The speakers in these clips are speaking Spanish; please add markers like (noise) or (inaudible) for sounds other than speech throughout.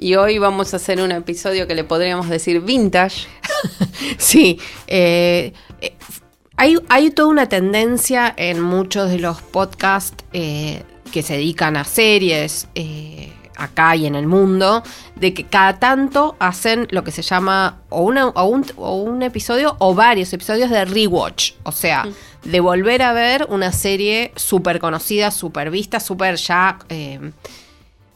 Y hoy vamos a hacer un episodio que le podríamos decir vintage. (laughs) Sí, eh, eh, hay, hay toda una tendencia en muchos de los podcasts eh, que se dedican a series eh, acá y en el mundo, de que cada tanto hacen lo que se llama o, una, o, un, o un episodio o varios episodios de rewatch. O sea, de volver a ver una serie súper conocida, súper vista, súper ya... eh,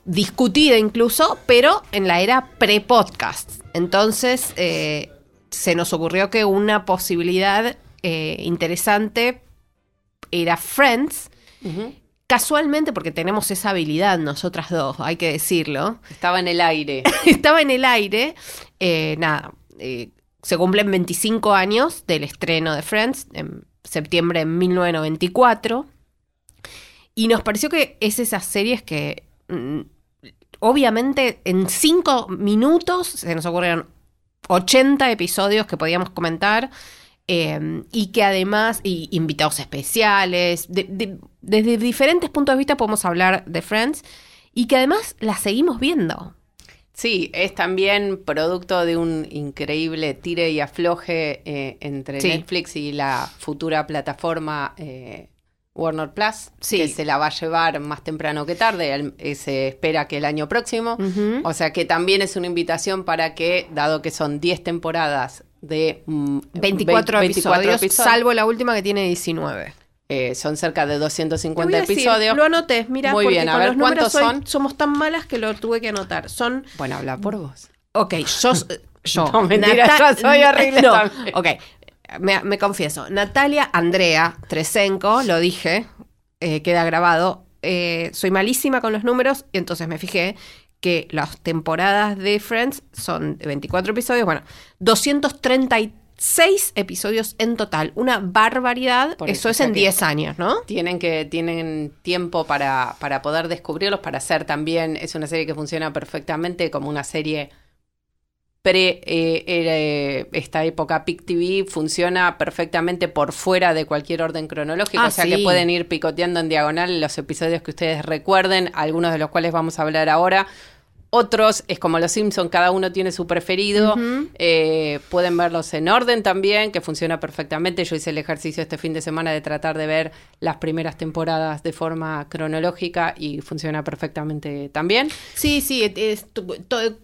discutida incluso, pero en la era pre-podcast. Entonces, eh, se nos ocurrió que una posibilidad eh, interesante era Friends. Casualmente, porque tenemos esa habilidad nosotras dos, hay que decirlo. Estaba en el aire. (laughs) Estaba en el aire. eh, nada, se cumplen 25 años del estreno de Friends, en septiembre de 1994. Y nos pareció que es esas series que, mm, obviamente, en 5 minutos se nos ocurrieron 80 episodios que podíamos comentar. eh, y que además, y invitados especiales, de- de- desde diferentes puntos de vista podemos hablar de Friends. Y que además la seguimos viendo. Sí, es también producto de un increíble tire y afloje eh, entre Sí. Netflix y la futura plataforma eh, Warner Plus, Sí. que se la va a llevar más temprano que tarde. el- eh, se espera que el año próximo. O sea que también es una invitación para que, dado que son 10 temporadas de mm, 24, 20 episodios, salvo la última que tiene 19. eh, son cerca de Te voy 250 a decir, episodios. Lo anoté, mira, Muy porque bien, a con ver, los ¿cuántos soy- son? somos tan malas que lo tuve que anotar. Son, Bueno, habla por vos. ok, yo, yo (laughs) No, mentira, Nata- yo soy horrible No, también. ok, me, me confieso. Natalia Andrea Tresenko, lo dije, eh, queda grabado. eh, soy malísima con los números y entonces me fijé que las temporadas de Friends son de 24 episodios, bueno, 236 episodios en total, una barbaridad, Por eso, eso, es en que- 10 años, ¿no? Tienen que tienen tiempo para, para poder descubrirlos, para hacer también, es una serie que funciona perfectamente como una serie pre eh, eh, esta época PIC TV, funciona perfectamente por fuera de cualquier orden cronológico, Ah, o sea sí. que pueden ir picoteando en diagonal los episodios que ustedes recuerden, algunos de los cuales vamos a hablar ahora. Otros es como los Simpson, cada uno tiene su preferido. Eh, pueden verlos en orden también, que funciona perfectamente. Yo hice el ejercicio este fin de semana de tratar de ver las primeras temporadas de forma cronológica y funciona perfectamente también. Sí, sí, es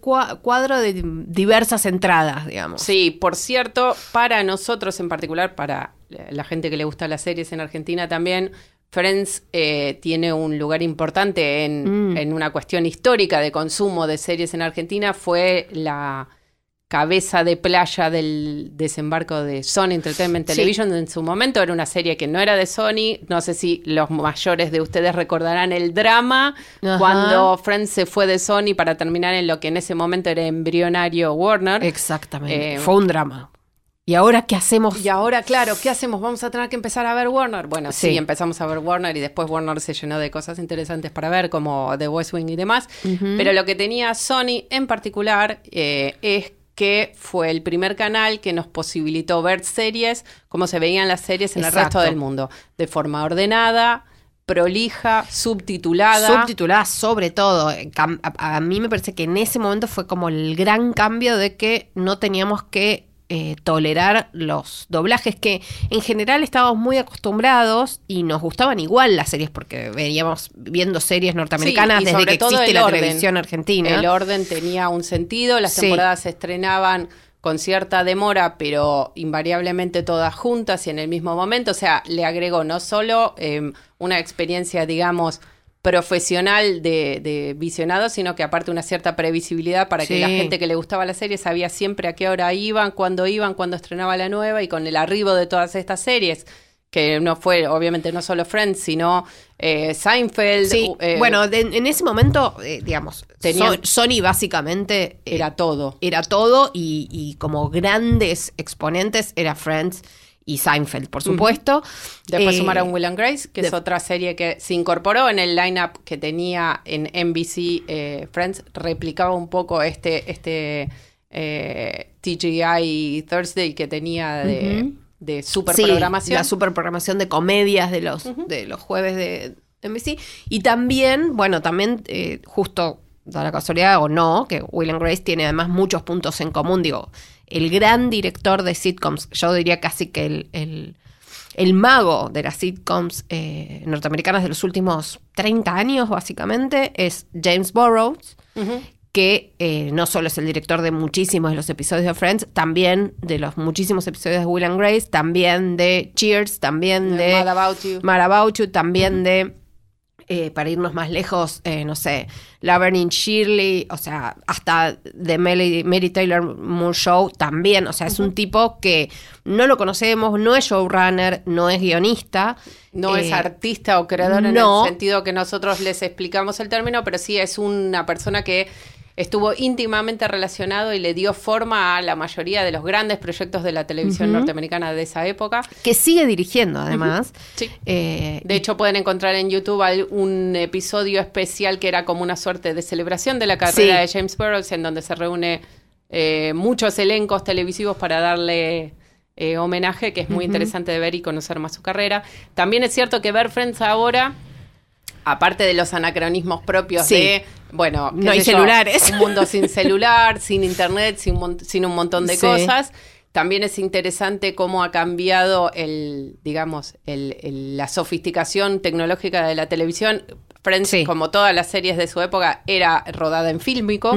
cuadro de diversas entradas, digamos. Sí, por cierto, para nosotros en particular, para la gente que le gusta las series en Argentina también, Friends eh, tiene un lugar importante en, Mm. en una cuestión histórica de consumo de series en Argentina. Fue la cabeza de playa del desembarco de Sony Entertainment Sí. Television. En su momento era una serie que no era de Sony. No sé si los mayores de ustedes recordarán el drama Ajá. cuando Friends se fue de Sony para terminar en lo que en ese momento era embrionario Warner. Exactamente. Eh, Fue un drama. ¿Y ahora qué hacemos? Y ahora, claro, ¿qué hacemos? Vamos a tener que empezar a ver Warner. Bueno, sí, Sí. empezamos a ver Warner y después Warner se llenó de cosas interesantes para ver, como The West Wing y demás. Pero lo que tenía Sony en particular eh, es que fue el primer canal que nos posibilitó ver series como se veían las series en el resto del mundo, de forma ordenada, prolija, subtitulada. Subtitulada sobre todo. A mí me parece que en ese momento fue como el gran cambio de que no teníamos que eh, tolerar los doblajes que en general estábamos muy acostumbrados y nos gustaban igual las series porque veníamos viendo series norteamericanas Sí, desde que existe la orden. televisión argentina. El orden tenía un sentido, las Sí. temporadas se estrenaban con cierta demora, pero invariablemente todas juntas y en el mismo momento. O sea, le agregó no solo eh, una experiencia, digamos, profesional de, de visionado, sino que aparte una cierta previsibilidad para que la gente que le gustaba la serie sabía siempre a qué hora iban, cuándo iban, cuándo estrenaba la nueva y con el arribo de todas estas series que no fue, obviamente, no solo Friends, sino eh, Seinfeld. Sí, eh, bueno, de- en ese momento, eh, digamos, Tenían- Sony básicamente era todo. era todo y, y como grandes exponentes era Friends y Seinfeld, por supuesto. Después Eh, sumaron Will and Grace, que es otra serie que se incorporó en el lineup que tenía en NBC eh, Friends, replicaba un poco este, este eh, TGI Thursday que tenía de, Ujú. de super Sí, la superprogramación de comedias de los, de los jueves de NBC. Y también, bueno, también eh, justo da la casualidad o no, que Will and Grace tiene además muchos puntos en común. Digo, el gran director de sitcoms, yo diría casi que el, el, el mago de las sitcoms eh, norteamericanas de los últimos 30 años, básicamente, es James Burrows Ujú. que eh, no solo es el director de muchísimos de los episodios de Friends, también de los muchísimos episodios de Will and Grace, también de Cheers, también de Mad About You. Mad About You, también de, eh, para irnos más lejos, eh, no sé, Laverne Shirley, o sea, hasta de Mary, Mary Taylor Moore Show también, o sea, es un tipo que no lo conocemos, no es showrunner, no es guionista. No es eh, artista o creador en no. el sentido que nosotros les explicamos el término, pero sí es una persona que estuvo íntimamente relacionado y le dio forma a la mayoría de los grandes proyectos de la televisión norteamericana de esa época. que sigue dirigiendo además. Sí. Eh, De hecho, pueden encontrar en YouTube un episodio especial que era como una suerte de celebración de la carrera Sí. de James Burrows, en donde se reúne eh, muchos elencos televisivos para darle eh, homenaje, que es muy interesante de ver y conocer más su carrera. También es cierto que ver Friends ahora, aparte de los anacronismos propios Sí. de, bueno, No hay yo, celulares. un mundo sin (laughs) celular, sin internet, sin, un montón de Sí. cosas. También es interesante cómo ha cambiado el, digamos, el- el- la sofisticación tecnológica de la televisión. Friends, Sí. como todas las series de su época, era rodada en fílmico.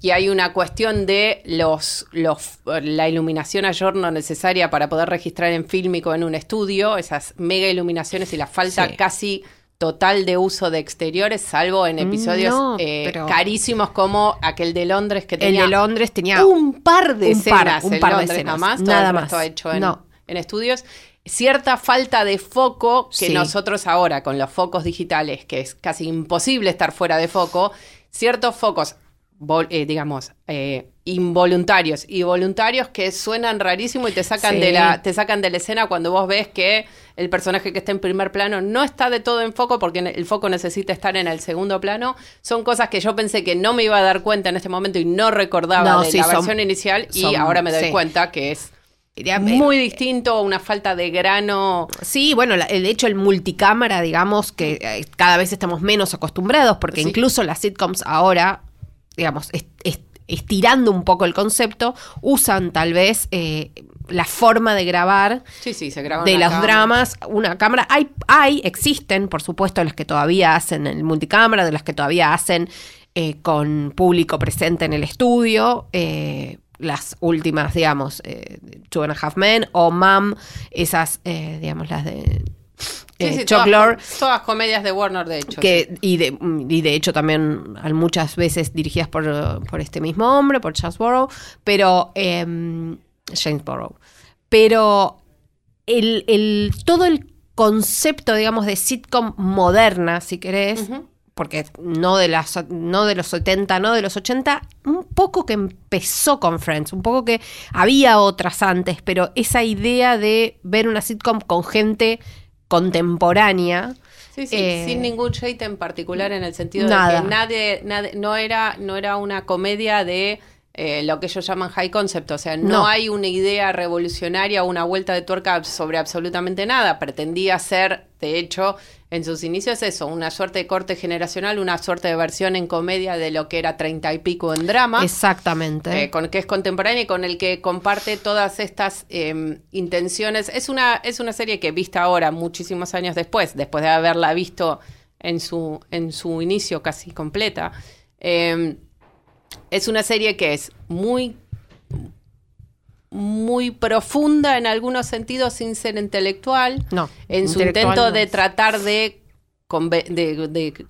Y hay una cuestión de los, los la iluminación a giorno necesaria para poder registrar en fílmico en un estudio, esas mega iluminaciones y la falta casi total de uso de exteriores, salvo en episodios No, eh, carísimos como aquel de Londres que el tenía de Londres tenía un par de un par- escenas un en par de escenas, nada más, todo nada el resto más. hecho en, No. en estudios. Cierta falta de foco que Sí. nosotros ahora con los focos digitales, que es casi imposible estar fuera de foco, ciertos focos, eh, digamos, eh, involuntarios y voluntarios que suenan rarísimo y te sacan Sí. de la te sacan de la escena cuando vos ves que el personaje que está en primer plano no está de todo en foco porque el foco necesita estar en el segundo plano son cosas que yo pensé que no me iba a dar cuenta en este momento y no recordaba No, de sí, la son- versión inicial y ahora me doy sí. cuenta que es muy distinto, una falta de grano. Sí, bueno, la- el hecho el multicámara, digamos, que eh, cada vez estamos menos acostumbrados, porque incluso las sitcoms ahora, digamos, es- es- estirando un poco el concepto, usan tal vez eh, la forma de grabar Sí, sí, se graba de los cámara. dramas, una cámara. Hay, hay, existen, por supuesto, las que todavía hacen el multicámara, de las que todavía hacen eh, con público presente en el estudio. eh, las últimas, digamos, eh, Two and a Half Men o Mom, esas, digamos, las de Sí, eh, sí, todas, todas comedias de Warner, de hecho. sí. y, de, y de hecho también muchas veces dirigidas por, por este mismo hombre, por Charles Burrow, pero em, James Burrow. Pero el, el- todo el concepto, digamos, de sitcom moderna, si querés, porque no de, las, no de los 70, no de los 80, un poco que empezó con Friends, un poco que había otras antes, pero esa idea de ver una sitcom con gente contemporánea. Sí, sí, Eh, sin ningún shade en particular en el sentido nada. de que nadie, nadie- no era, no era una comedia de eh, lo que ellos llaman high concept, o sea, no, No. hay una idea revolucionaria o una vuelta de tuerca sobre absolutamente nada. Pretendía ser, de hecho, en sus inicios eso, una suerte de corte generacional, una suerte de versión en comedia de lo que era treinta y pico en drama. Exactamente. eh, con, que es contemporánea y con el que comparte todas estas eh, intenciones. Es una, es una serie que vista ahora, muchísimos años después, después de haberla visto en su, en su inicio casi completa. eh, es una serie que es muy muy profunda en algunos sentidos sin ser intelectual no. en su intento de tratar de, conve- de, de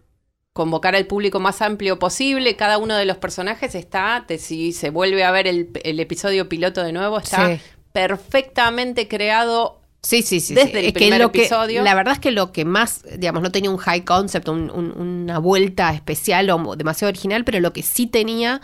convocar al público más amplio posible. Cada uno de los personajes está, te- si se vuelve a ver el, el episodio piloto de nuevo, está Sí. perfectamente creado Sí, sí, sí. Desde sí. el primer lo episodio. Que, la verdad es que lo que más, digamos, no tenía un high concept, un- un- una vuelta especial o demasiado original, pero lo que sí tenía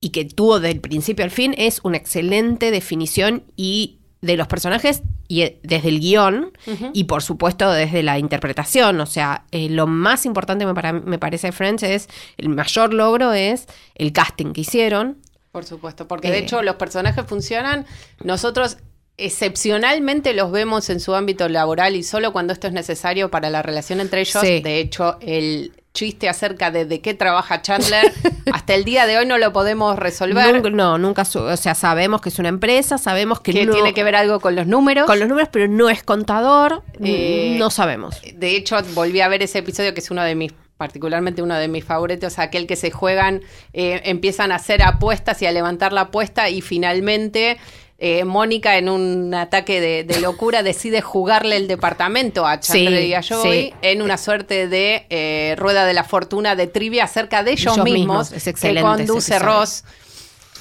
y que tuvo del principio al fin es una excelente definición y de los personajes y eh, desde el guion y por supuesto desde la interpretación. O sea, eh, lo más importante me, para- me parece de Friends es, el mayor logro es el casting que hicieron. Por supuesto, porque de Eh. hecho los personajes funcionan. Nosotros excepcionalmente los vemos en su ámbito laboral y solo cuando esto es necesario para la relación entre ellos. Sí. De hecho, el chiste acerca de de qué trabaja Chandler (laughs) hasta el día de hoy no lo podemos resolver. Nunca- no, nunca, o sea, sabemos que es una empresa, sabemos que, que no- tiene que ver algo con los números. con los números, pero no es contador, Eh, no sabemos. De hecho, volví a ver ese episodio que es uno de mis, particularmente uno de mis favoritos, aquel que se juegan, eh, empiezan a hacer apuestas y a levantar la apuesta y finalmente eh, Mónica en un ataque de, de locura decide jugarle el departamento a Chandler Sí, y a Joey sí. en una suerte de eh, rueda de la fortuna de trivia acerca de ellos, Ellos mismos, que conduce. Ross.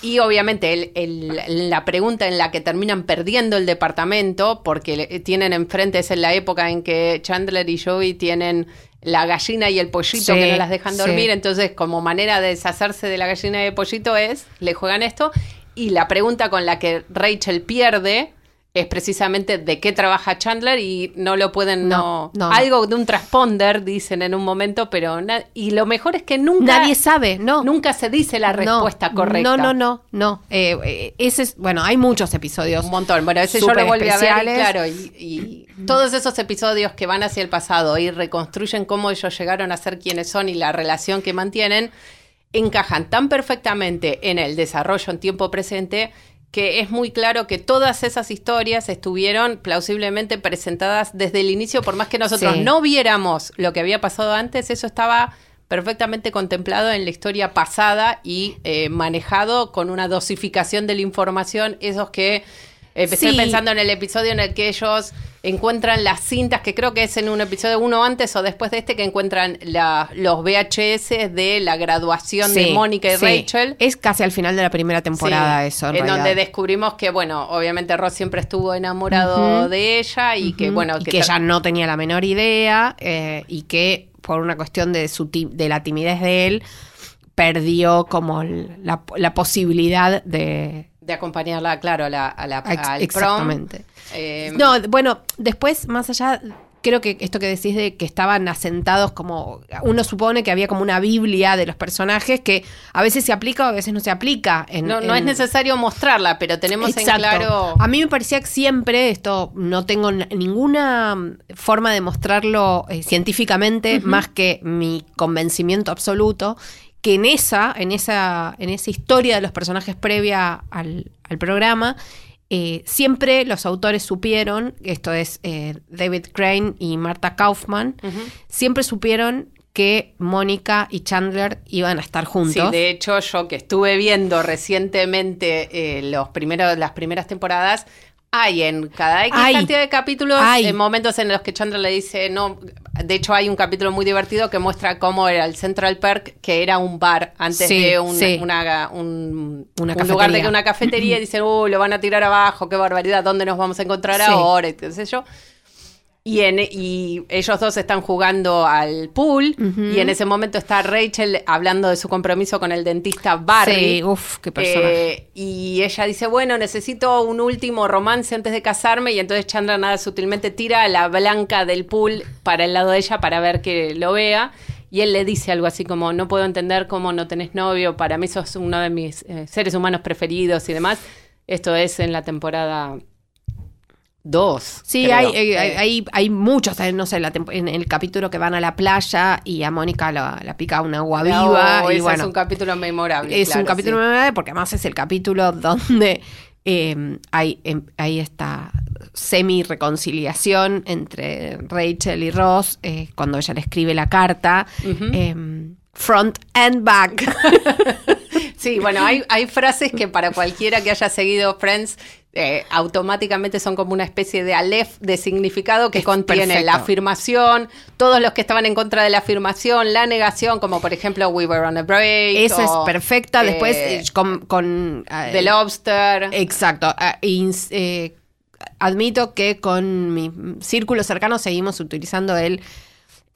Y obviamente el- el- la pregunta en la que terminan perdiendo el departamento, porque tienen enfrente, es en la época en que Chandler y Joey tienen la gallina y el pollito Sí, que no las dejan sí. dormir, entonces como manera de deshacerse de la gallina y el pollito es, le juegan esto, y la pregunta con la que Rachel pierde es precisamente de qué trabaja Chandler y no lo pueden, no, No, no. algo de un transponder dicen en un momento, pero y lo mejor es que nunca Nadie sabe, no. Nunca se dice la No, respuesta correcta. No, no, no, no. Eh, eh, ese es, bueno, hay muchos episodios. Un montón. Bueno, ese yo lo volví a ver y claro, y, y todos esos episodios que van hacia el pasado y reconstruyen cómo ellos llegaron a ser quienes son y la relación que mantienen, encajan tan perfectamente en el desarrollo en tiempo presente que es muy claro que todas esas historias estuvieron plausiblemente presentadas desde el inicio, por más que nosotros Sí. no viéramos lo que había pasado antes, eso estaba perfectamente contemplado en la historia pasada y eh, manejado con una dosificación de la información, esos que empecé Sí. pensando en el episodio en el que ellos encuentran las cintas, que creo que es en un episodio uno antes o después de este, que encuentran la- los VHS de la graduación de Mónica y sí. Rachel. Es casi al final de la primera temporada Sí, eso. En, en donde descubrimos que, bueno, obviamente Ross siempre estuvo enamorado de ella y que, Ujú. bueno, Y que ella no tenía la menor idea eh, y que por una cuestión de, su de la timidez de él perdió como la posibilidad de... de acompañarla, claro, a la, a la, prom. exactamente. Eh, No, bueno, después, más allá, creo que esto que decís de que estaban asentados como, uno supone que había como una Biblia de los personajes que a veces se aplica o a veces no se aplica. En, no, no es necesario mostrarla, pero tenemos en claro... A mí me parecía que siempre, esto no tengo ninguna forma de mostrarlo eh, científicamente, más que mi convencimiento absoluto, que en esa, en esa, en esa historia de los personajes previa al, al programa, eh, siempre los autores supieron, esto es eh, David Crane y Marta Kaufman, siempre supieron que Mónica y Chandler iban a estar juntos. Sí, de hecho, yo que estuve viendo recientemente eh, los primeros, las primeras temporadas, hay en cada X Hay. cantidad de capítulos Hay. en momentos en los que Chandler le dice, no, de hecho hay un capítulo muy divertido que muestra cómo era el Central Perk, que era un bar antes Sí, de un, sí. una, un, Una un lugar de una cafetería y dicen, uh, lo van a tirar abajo, qué barbaridad, ¿dónde nos vamos a encontrar Sí. ahora? Y qué sé yo. Y, en, y ellos dos están jugando al pool y en ese momento está Rachel hablando de su compromiso con el dentista Barry. Sí, uf, qué personaje. Eh, y ella dice, bueno, necesito un último romance antes de casarme y entonces Chandler nada sutilmente tira a la blanca del pool para el lado de ella para ver que lo vea. Y él le dice algo así como, no puedo entender cómo no tenés novio, para mí sos uno de mis eh, seres humanos preferidos y demás. Esto es en la temporada 2. Sí, hay, eh, hay, hay, hay muchos, eh, no sé, la en el capítulo que van a la playa y a Mónica la, la pica un agua viva. y bueno, es un capítulo memorable. es claro, un capítulo sí. memorable porque además es el capítulo donde eh, hay, em, hay esta semi-reconciliación entre Rachel y Ross eh, cuando ella le escribe la carta. Em, front and back. (laughs) Sí, bueno, hay, hay frases que para cualquiera que haya seguido Friends eh, automáticamente son como una especie de alef de significado que Es contiene perfecto. la afirmación, todos los que estaban en contra de la afirmación, la negación, como por ejemplo We Were on a Break. Esa es perfecta. Después eh, eh, con... con, eh, The Lobster. Exacto. ah, ins- admito que con mi círculo cercano seguimos utilizando el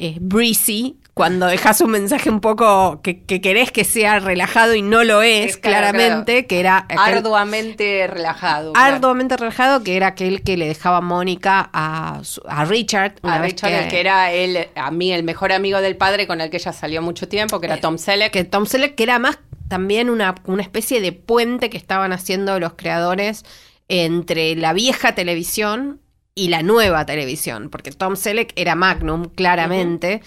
eh, breezy cuando dejas un mensaje un poco que, que querés que sea relajado y no lo es, Es claro, claramente, claro. que era aquel- Arduamente relajado. claro. arduamente relajado, que era aquel que le dejaba Mónica a, a Richard. A Richard, el que era él, a mí, el mejor amigo del padre con el que ella salió mucho tiempo, que era Tom Selleck. que Tom Selleck, que era más también una, una especie de puente que estaban haciendo los creadores entre la vieja televisión y la nueva televisión, porque Tom Selleck era Magnum, claramente.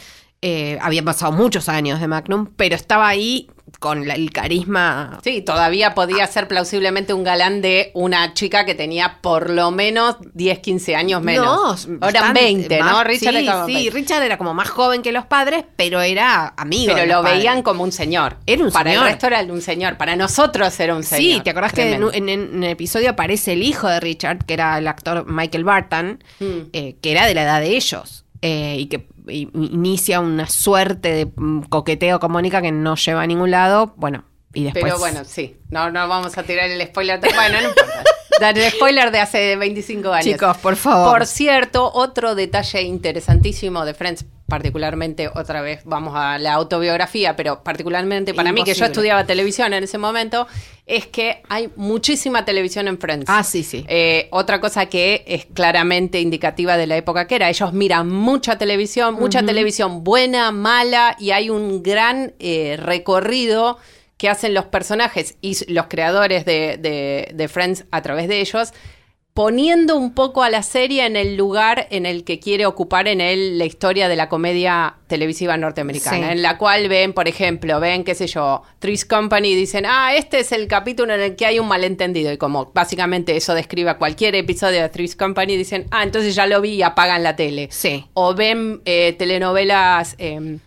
Eh, habían pasado muchos años de Magnum, pero estaba ahí con la- el carisma. Sí, todavía podía ser plausiblemente un galán de una chica que tenía por lo menos 10, 15 años menos. No, Eran bastante 20, ¿no? Richard sí, era como sí, 20. Richard era como más joven que los padres, pero era amigo. Pero de lo padres. veían como un señor. Era un Para señor. el resto era un señor. Para nosotros era un señor. Sí, ¿te acordás que en, el episodio aparece el hijo de Richard, que era el actor Michael Barton, Mm. eh, que era de la edad de ellos, eh, y que inicia una suerte de mm, coqueteo con Mónica que no lleva a ningún lado, bueno, y después... Pero bueno, sí. No, no vamos a tirar el spoiler. Bueno, no importa. (laughs) Dar el spoiler de hace 25 años. Chicos, por favor. Por cierto, otro detalle interesantísimo de Friends, particularmente, otra vez vamos a la autobiografía, pero particularmente para mí, que yo estudiaba televisión en ese momento, es que hay muchísima televisión en Friends. Ah, sí, sí. Eh, otra cosa que es claramente indicativa de la época que era, ellos miran mucha televisión, mucha televisión buena, mala, y hay un gran eh, recorrido que hacen los personajes y los creadores de, de- de Friends a través de ellos, poniendo un poco a la serie en el lugar en el que quiere ocupar en él la historia de la comedia televisiva norteamericana, Sí. en la cual ven, por ejemplo, ven, qué sé yo, Three's Company y dicen, ah, este es el capítulo en el que hay un malentendido, y como básicamente eso describe cualquier episodio de Three's Company, dicen, ah, entonces ya lo vi y apagan la tele. Sí. O ven eh, telenovelas eh, mexicanas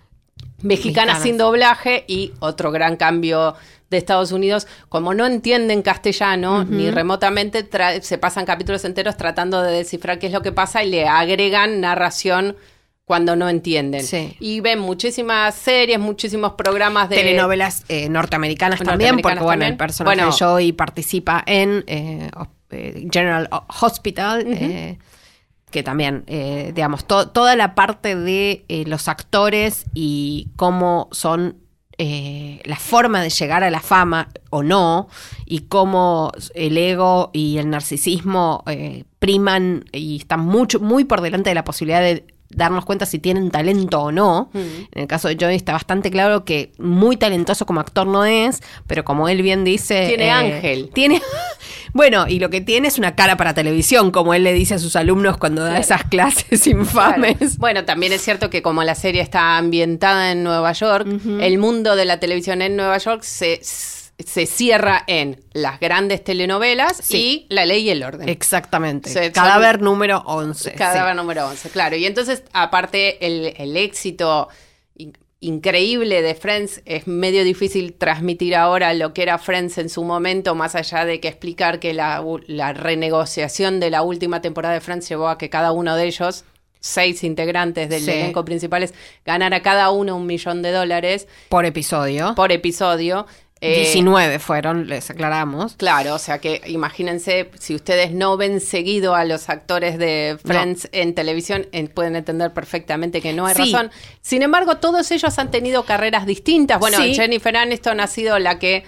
Mexicanas. sin doblaje y otro gran cambio de Estados Unidos, como no entienden castellano ni remotamente, se pasan capítulos enteros tratando de descifrar qué es lo que pasa y le agregan narración cuando no entienden. Sí. Y ven muchísimas series, muchísimos programas de... Telenovelas eh, norteamericanas también, porque bueno, también. el personaje Bueno. de Joey participa en eh, eh, General Hospital, eh, que también, digamos, to- toda la parte de los actores y cómo son eh, la forma de llegar a la fama o no, y cómo el ego y el narcisismo eh, priman y están mucho, muy por delante de la posibilidad de darnos cuenta si tienen talento o no. En el caso de Joey está bastante claro que muy talentoso como actor no es, pero como él bien dice... eh, Tiene ángel. Tiene... (laughs) Bueno, y lo que tiene es una cara para televisión, como él le dice a sus alumnos cuando da esas clases Claro. infames. Bueno, también es cierto que como la serie está ambientada en Nueva York, el mundo de la televisión en Nueva York se, se cierra en las grandes telenovelas Sí. y La Ley y el Orden. Exactamente. Se- son- Cadáver número 11. Cadáver sí. número 11, claro. Y entonces, aparte, el, el éxito in- increíble de Friends es medio difícil transmitir ahora lo que era Friends en su momento, más allá de que explicar que la, la renegociación de la última temporada de Friends llevó a que cada uno de ellos, seis integrantes del Sí. elenco principales, ganara cada uno un millón de dólares Por episodio. por episodio. Eh, 19 fueron, les aclaramos. Claro, o sea que imagínense, si ustedes no ven seguido a los actores de Friends en televisión, en- pueden entender perfectamente que no hay Sí. razón. Sin embargo, todos ellos han tenido carreras distintas. Bueno, Sí. Jennifer Aniston ha sido la que,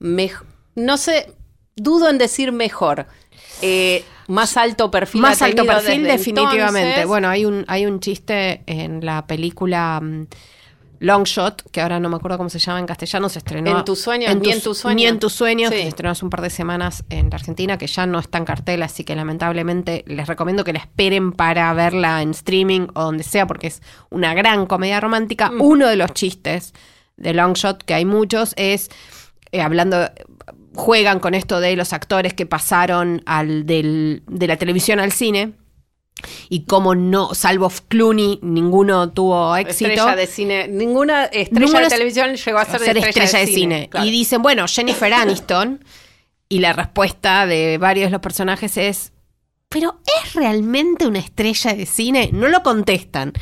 mej- no sé, dudo en decir mejor, eh, más alto perfil. Más alto perfil, definitivamente. entonces. Bueno, hay un, hay un chiste en la película mm, Long Shot, que ahora no me acuerdo cómo se llama en castellano, se estrenó. En tus sueños, ni en tus sueños. Ni en tus sueños, Sí. que se estrenó hace un par de semanas en la Argentina, que ya no está en cartel, así que lamentablemente les recomiendo que la esperen para verla en streaming o donde sea, porque es una gran comedia romántica. Mm. Uno de los chistes de Long Shot, que hay muchos, es eh, hablando juegan con esto de los actores que pasaron al del, de la televisión al cine y como no, salvo Clooney, ninguno tuvo éxito. Estrella de cine. Ninguna estrella Ninguna de televisión llegó a ser, ser estrella, de cine. claro. Y dicen, bueno, Jennifer (laughs) Aniston. y la respuesta de varios de los personajes es, ¿pero es realmente una estrella de cine? No lo contestan.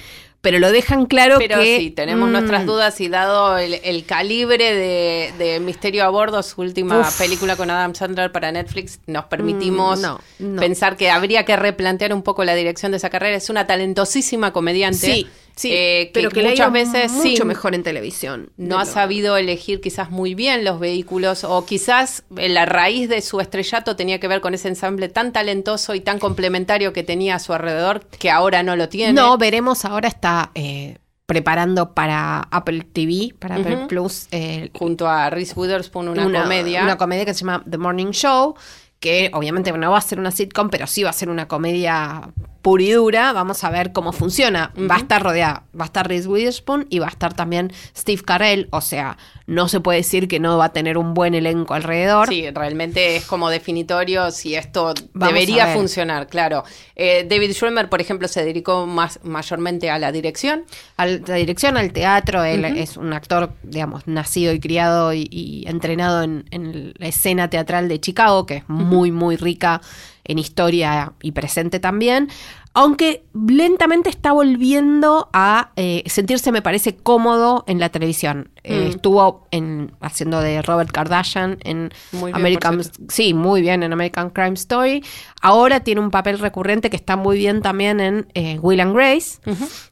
Pero lo dejan claro Pero que... sí, tenemos mm, nuestras dudas y dado el, el calibre de, de Misterio a Bordo, su última Uf. película con Adam Sandler para Netflix, nos permitimos Mm, no, no. pensar que habría que replantear un poco la dirección de esa carrera. Es una talentosísima comediante. Sí, sí, eh, pero que, muchas veces mucho sí, mejor en televisión. no ha lo- sabido elegir quizás muy bien los vehículos o quizás eh, la raíz de su estrellato tenía que ver con ese ensamble tan talentoso y tan complementario que tenía a su alrededor que ahora no lo tiene. No, veremos, ahora está eh, preparando para Apple TV, para Apple. Plus, eh, junto a Reese Witherspoon una, comedia. Una comedia que se llama The Morning Show, que obviamente no va a ser una sitcom, pero sí va a ser una comedia pura y dura. Vamos a ver cómo funciona. Va a estar rodeada, va a estar Reese Witherspoon y va a estar también Steve Carell. O sea, no se puede decir que no va a tener un buen elenco alrededor. Sí, realmente es como definitorio si esto Vamos debería funcionar, claro. Eh, David Schwimmer, por ejemplo, se dedicó más mayormente a la dirección. a la dirección, al teatro. Él es un actor, digamos, nacido y criado y, y entrenado en, en la escena teatral de Chicago, que es muy, muy rica en historia y presente también. Aunque lentamente está volviendo a eh, sentirse, me parece, cómodo en la televisión. Eh, Mm. Estuvo en, haciendo de Robert Kardashian en Muy American. Sí, muy bien en American Crime Story. Ahora tiene un papel recurrente que está muy bien también en eh, Will and Grace,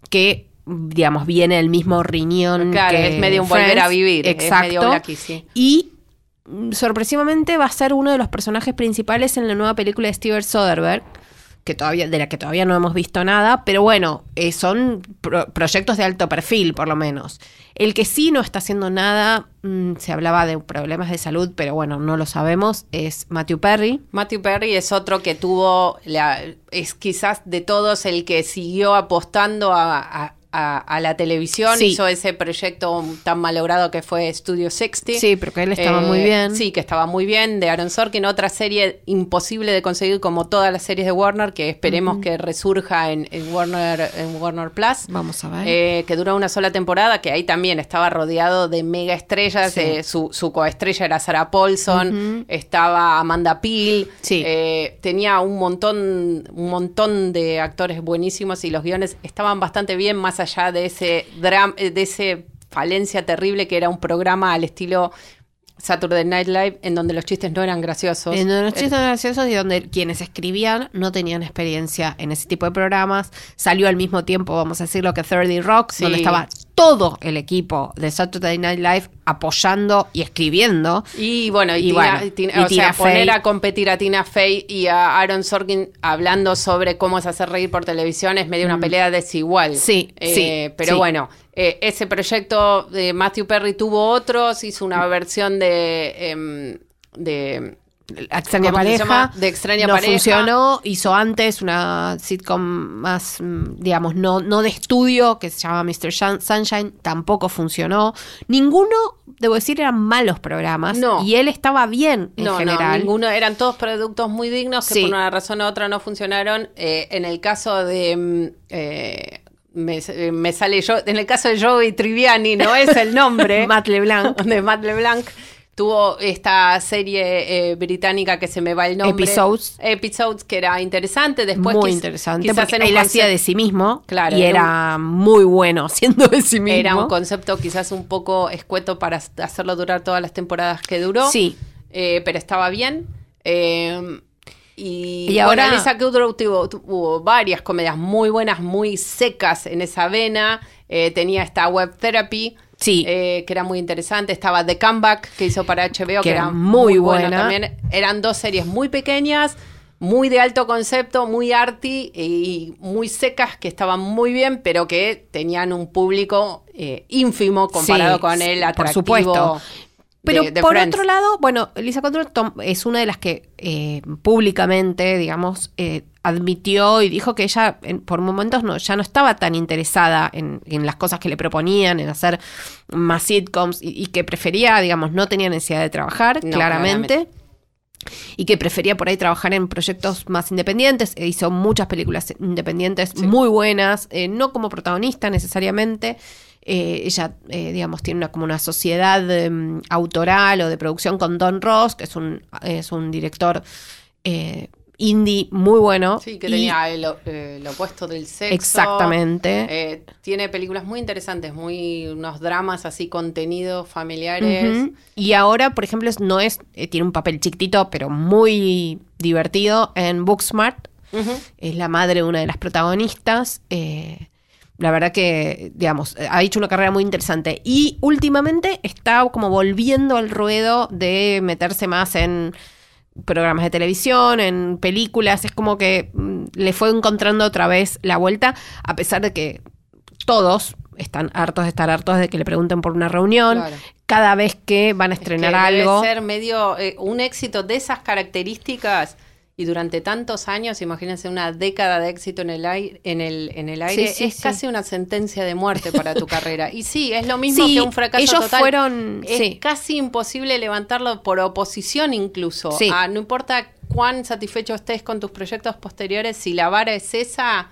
que digamos viene el mismo riñón. Claro, que es medio un volver a vivir. Exacto. Es medio Blackie, sí. Y sorpresivamente va a ser uno de los personajes principales en la nueva película de Steven Soderbergh. Que todavía, de la que todavía no hemos visto nada, pero bueno, eh, son pro- proyectos de alto perfil, por lo menos. El que sí no está haciendo nada, mm, se hablaba de problemas de salud, pero bueno, no lo sabemos, es Matthew Perry. Matthew Perry es otro que tuvo, la, es quizás de todos el que siguió apostando a- a- a la televisión, Sí. hizo ese proyecto tan malogrado que fue Studio 60. Sí, pero que él estaba Eh, muy bien. Sí, que estaba muy bien. De Aaron Sorkin, otra serie imposible de conseguir como todas las series de Warner, que esperemos que resurja en, en Warner, en Warner Plus. Vamos a ver. Eh, que duró una sola temporada, que ahí también estaba rodeado de mega estrellas. Sí. eh, su, su coestrella era Sarah Paulson, estaba Amanda Peel. Sí. eh, tenía un montón, un montón de actores buenísimos y los guiones estaban bastante bien, más allá de ese drama, de ese falencia terrible que era un programa al estilo Saturday Night Live, en donde los chistes no eran graciosos. En los Eh, chistes graciosos y donde quienes escribían no tenían experiencia en ese tipo de programas. Salió al mismo tiempo, vamos a decirlo, que 30 Rock, Sí. donde estaba todo el equipo de Saturday Night Live apoyando y escribiendo. Y bueno, y, Y Tina- bueno, Tina- y o Tina sea, poner a competir a Tina Fey y a Aaron Sorkin hablando sobre cómo es hacer reír por televisión es medio una pelea desigual. Mm. Sí, Eh, sí, Pero sí. bueno, eh, ese proyecto de Matthew Perry tuvo otros, hizo una versión de... em, de Extraña ¿Cómo se pareja. llama? De Extraña no Pareja. funcionó. Hizo antes una sitcom más, mm, digamos, no, no de estudio, que se llama Mr. Sunshine. Tampoco funcionó. Ninguno, debo decir, eran malos programas. No. Y él estaba bien en no, general. no, ninguno, eran todos productos muy dignos que Sí. por una razón u otra no funcionaron. Eh, en el caso de... mm, eh, me, eh, me sale yo, en el caso de Joey Triviani, no es el nombre. (laughs) Matt LeBlanc. de Matt LeBlanc. Tuvo esta serie eh, británica que se me va el nombre. Episodes. Episodes, que era interesante. Después muy interesante. quizás Porque hacía de sí mismo. Claro, Y era era muy bueno haciendo de sí mismo. Era un concepto quizás un poco escueto para hacerlo durar todas las temporadas que duró. Sí. Eh, pero estaba bien. Eh, y, Y ahora- bueno, Lisa Kudrow tuvo, tuvo varias comedias muy buenas, muy secas en esa vena. Eh, tenía esta web therapy. Sí. eh, que era muy interesante. Estaba The Comeback, que hizo para HBO, que, era era muy muy, buena. buena. También eran dos series muy pequeñas, muy de alto concepto, muy arty y muy secas, que estaban muy bien, pero que tenían un público eh, ínfimo comparado Sí, con el por atractivo. supuesto. Pero de- de por Friends. otro lado, bueno, Lisa tom- es una de las que eh, públicamente, digamos, eh, admitió y dijo que ella en- por momentos no, ya no estaba tan interesada en, en las cosas que le proponían, en hacer más sitcoms y, y que prefería, digamos, no tenía necesidad de trabajar, No, claramente. claramente. Y que prefería por ahí trabajar en proyectos más independientes. E hizo muchas películas independientes muy buenas, eh, no como protagonista necesariamente. Eh, ella, eh, digamos, tiene una, como una sociedad em, autoral o de producción con Don Ross, que es un, es un director eh, indie muy bueno. Sí, que Y- tenía el, eh, el opuesto del sexo. Exactamente. Eh, tiene películas muy interesantes, muy unos dramas así contenidos familiares. Y ahora, por ejemplo, es- no es, eh, tiene un papel chiquitito, pero muy divertido en Booksmart. Es la madre de una de las protagonistas. eh, la verdad que, digamos, ha hecho una carrera muy interesante. Y últimamente está como volviendo al ruedo de meterse más en programas de televisión, en películas. Es como que mm, le fue encontrando otra vez la vuelta, a pesar de que todos están hartos de estar hartos de que le pregunten por una reunión. Claro. Cada vez que van a Es que estrenar debe algo. ser medio eh, un éxito de esas características y durante tantos años, imagínense una década de éxito en el aire, en el, en el aire Sí, sí, es sí. casi una sentencia de muerte para tu (laughs) carrera. Y sí, es lo mismo que un fracaso ellos total. fueron- es casi imposible levantarlo por oposición incluso. Sí. Ah, no importa cuán satisfecho estés con tus proyectos posteriores, si la vara es esa,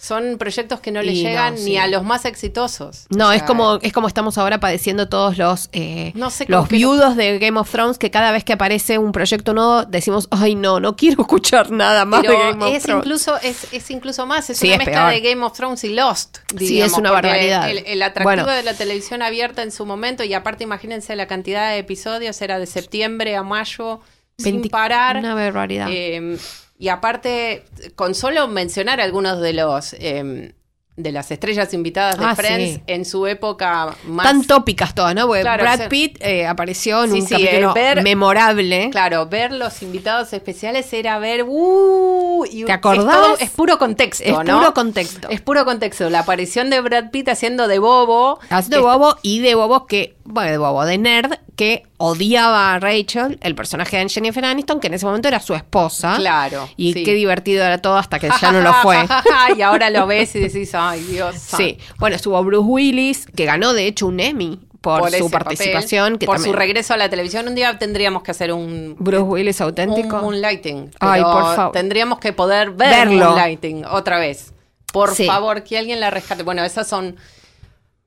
son proyectos que no le no, llegan sí. ni a los más exitosos. No, O es como es como estamos ahora padeciendo todos los eh, No sé los viudos de Game of Thrones que cada vez que aparece un proyecto nuevo decimos ay no no quiero (laughs) escuchar nada más Pero de Game of es Thrones. incluso, es, es incluso más, es Sí, una es mezcla peor. de Game of Thrones y Lost. Sí, es una barbaridad. El, el atractivo Bueno. de la televisión abierta en su momento, y aparte imagínense la cantidad de episodios, era de septiembre a mayo, sin 20 parar. Una barbaridad. Eh, y aparte, con solo mencionar algunos de los eh, de las estrellas invitadas de Ah, Friends sí. en su época más Tan tópicas todas, ¿no? Porque Claro, Brad Pitt eh, apareció en Sí, un sí, capítulo eh, ver- memorable. Claro, ver los invitados especiales era ver. Uh, y ¿Te acordás? Es, todo- es puro contexto, Es ¿no? puro contexto. Es puro contexto. La aparición de Brad Pitt haciendo de bobo. Haciendo de bobo y de bobo que, bueno, de bobo, de nerd, que odiaba a Rachel, el personaje de Jennifer Aniston, que en ese momento era su esposa. Claro. Y sí. qué divertido era todo hasta que ya no lo fue. (laughs) y ahora lo ves y decís, ay, Dios. Sí, bueno, estuvo Bruce Willis, que ganó de hecho un Emmy por, por su participación. papel, que por también- su regreso a la televisión. Un día tendríamos que hacer un, Bruce Willis un auténtico. moonlighting. Ay, por favor. Tendríamos que poder ver Verlo. moonlighting otra vez. Por Sí. favor, que alguien la rescate. Bueno, esas son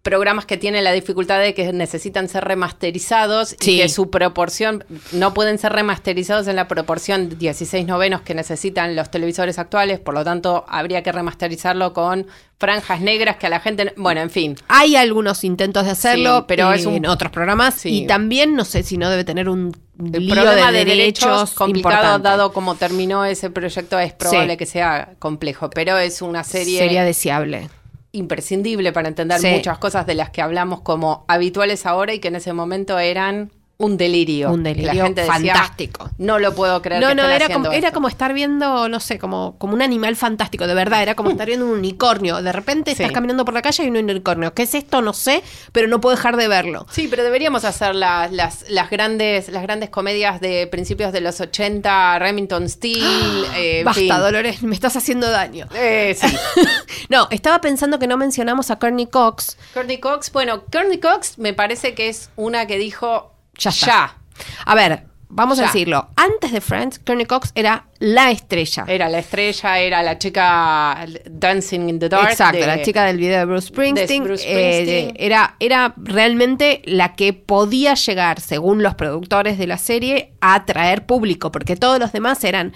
programas que tienen la dificultad de que necesitan ser remasterizados Sí. y que su proporción no pueden ser remasterizados en la proporción 16 novenos que necesitan los televisores actuales, por lo tanto habría que remasterizarlo con franjas negras que a la gente, bueno, en fin. Hay algunos intentos de hacerlo, Sí, pero es un- en otros programas. Sí. Y también no sé si no debe tener un El lío problema de, de, derechos, derechos complicado importante. dado como terminó ese proyecto es probable que sea complejo, pero es una serie Sería deseable. Imprescindible para entender Sí. muchas cosas de las que hablamos como habituales ahora y que en ese momento eran un delirio. Un delirio la gente decía, fantástico. no lo puedo creer. No, que no, estén era como, era esto". como estar viendo, no sé, como, como un animal fantástico, de verdad, era como estar viendo un unicornio. De repente estás caminando por la calle y hay un unicornio. ¿Qué es esto? No sé, pero no puedo dejar de verlo. Sí, pero deberíamos hacer las, las, las grandes las grandes comedias de principios de los 80, Remington Steele. (gasps) eh, Basta, fin. Dolores, me estás haciendo daño. Eh, sí. (laughs) No, estaba pensando que no mencionamos a Courtney Cox. Courtney Cox, bueno, Courtney Cox me parece que es una que dijo Ya está. A ver, vamos a Ya. decirlo. Antes de Friends, Courtney Cox era la estrella. Era la estrella, era la chica Dancing in the Dark. Exacto, de- la chica del video de Bruce Springsteen. de Bruce eh, Springsteen. de- era, era realmente la que podía llegar, según los productores de la serie, a atraer público, porque todos los demás eran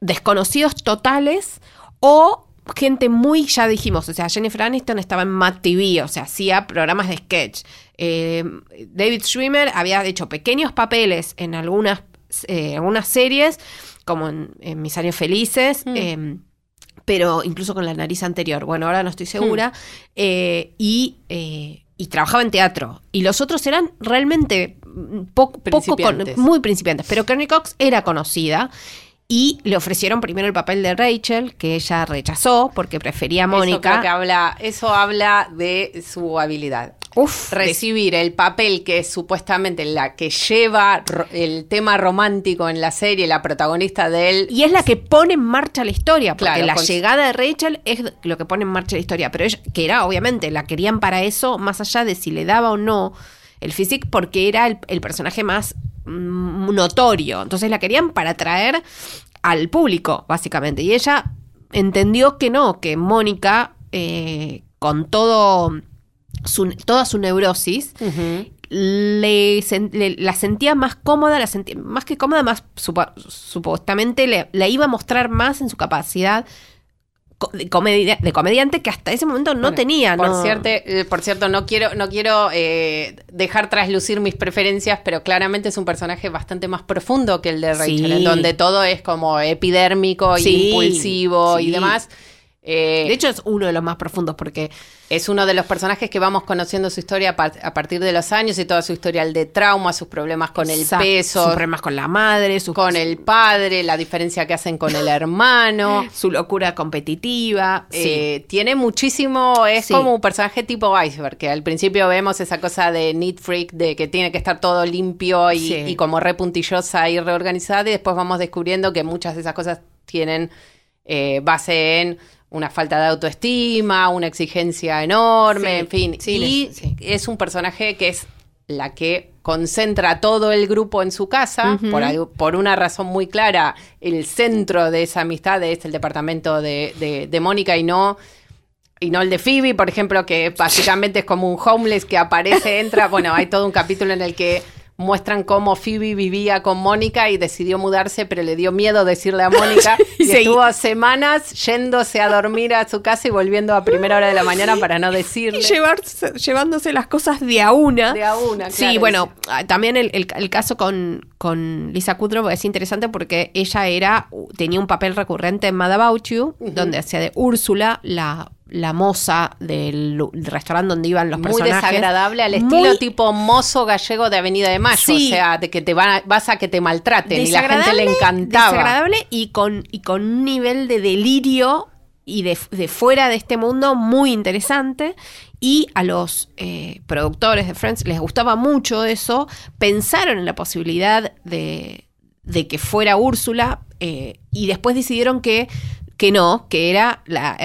desconocidos totales o gente muy, ya dijimos, o sea, Jennifer Aniston estaba en Mad TV, o sea, hacía programas de sketch. Eh, David Schwimmer había hecho pequeños papeles en algunas, eh, algunas series, como en, en Mis Años Felices. Mm. eh, pero incluso con la nariz anterior. Bueno, ahora no estoy segura. Hmm. Eh, y, y trabajaba en teatro. Y los otros eran realmente mm, po- poco con- muy principiantes. Pero Courtney Cox era conocida. Y le ofrecieron primero el papel de Rachel, que ella rechazó porque prefería a Eso, creo que Mónica. habla, eso habla de su habilidad. Uf, Recibir el papel que es supuestamente la que lleva el tema romántico en la serie, la protagonista de él. Y es la que pone en marcha la historia, porque Claro, la con- llegada de Rachel es lo que pone en marcha la historia. Pero ella, que era, obviamente, la querían para eso, más allá de si le daba o no el physique, porque era el, el personaje más notorio. Entonces la querían para atraer al público, básicamente. Y ella entendió que no, que Mónica, eh, con todo su, toda su neurosis, le, la sentía más cómoda, la sentía, más que cómoda, más supo- supuestamente le, la iba a mostrar más en su capacidad de, comedia- de comediante que hasta ese momento no Bueno, tenía. Por, no- cierto, eh, por cierto, no quiero, no quiero eh, dejar traslucir mis preferencias, pero claramente es un personaje bastante más profundo que el de Rachel, Sí. en donde todo es como epidérmico, Sí, impulsivo y sí. demás. Eh, De hecho, es uno de los más profundos porque es uno de los personajes que vamos conociendo su historia a, par- a partir de los años y toda su historial de trauma, sus problemas con el peso, sus problemas con la madre, sus- con el padre, la diferencia que hacen con el hermano. (laughs) su locura competitiva. Eh, tiene muchísimo, es Sí. como un personaje tipo iceberg, que al principio vemos esa cosa de neat freak, de que tiene que estar todo limpio y, Sí. y como re puntillosa y reorganizada, y después vamos descubriendo que muchas de esas cosas tienen eh, base en una falta de autoestima, una exigencia enorme, Sí, en fin. sí, y sí. es un personaje que es la que concentra a todo el grupo en su casa, por, algo- por una razón muy clara, el centro de esa amistad es el departamento de, de- de Mónica y no, y no el de Phoebe, por ejemplo, que básicamente es como un homeless que aparece, entra, bueno, hay todo un capítulo en el que muestran cómo Phoebe vivía con Mónica y decidió mudarse, pero le dio miedo decirle a Mónica (laughs) y Y estuvo semanas yéndose a dormir a su casa y volviendo a primera hora de la mañana para no decirle. Y llevarse- llevándose las cosas de a una. De a una, Sí, claro, bueno, ah, también el, el- el caso con, con Lisa Kudrow es interesante porque ella era tenía un papel recurrente en Mad About You, donde hacía de Úrsula, la, la moza del, restaurante donde iban los muy personajes. desagradable al Muy estilo tipo mozo gallego de Avenida de Mayo, Sí. o sea, de que te van a- vas a que te maltraten y la gente le encantaba. Desagradable y con, y con un nivel de delirio y de, de fuera de este mundo muy interesante. Y a los eh, productores de Friends les gustaba mucho eso. Pensaron en la posibilidad de, de que fuera Úrsula eh, y después decidieron que, que no, que era la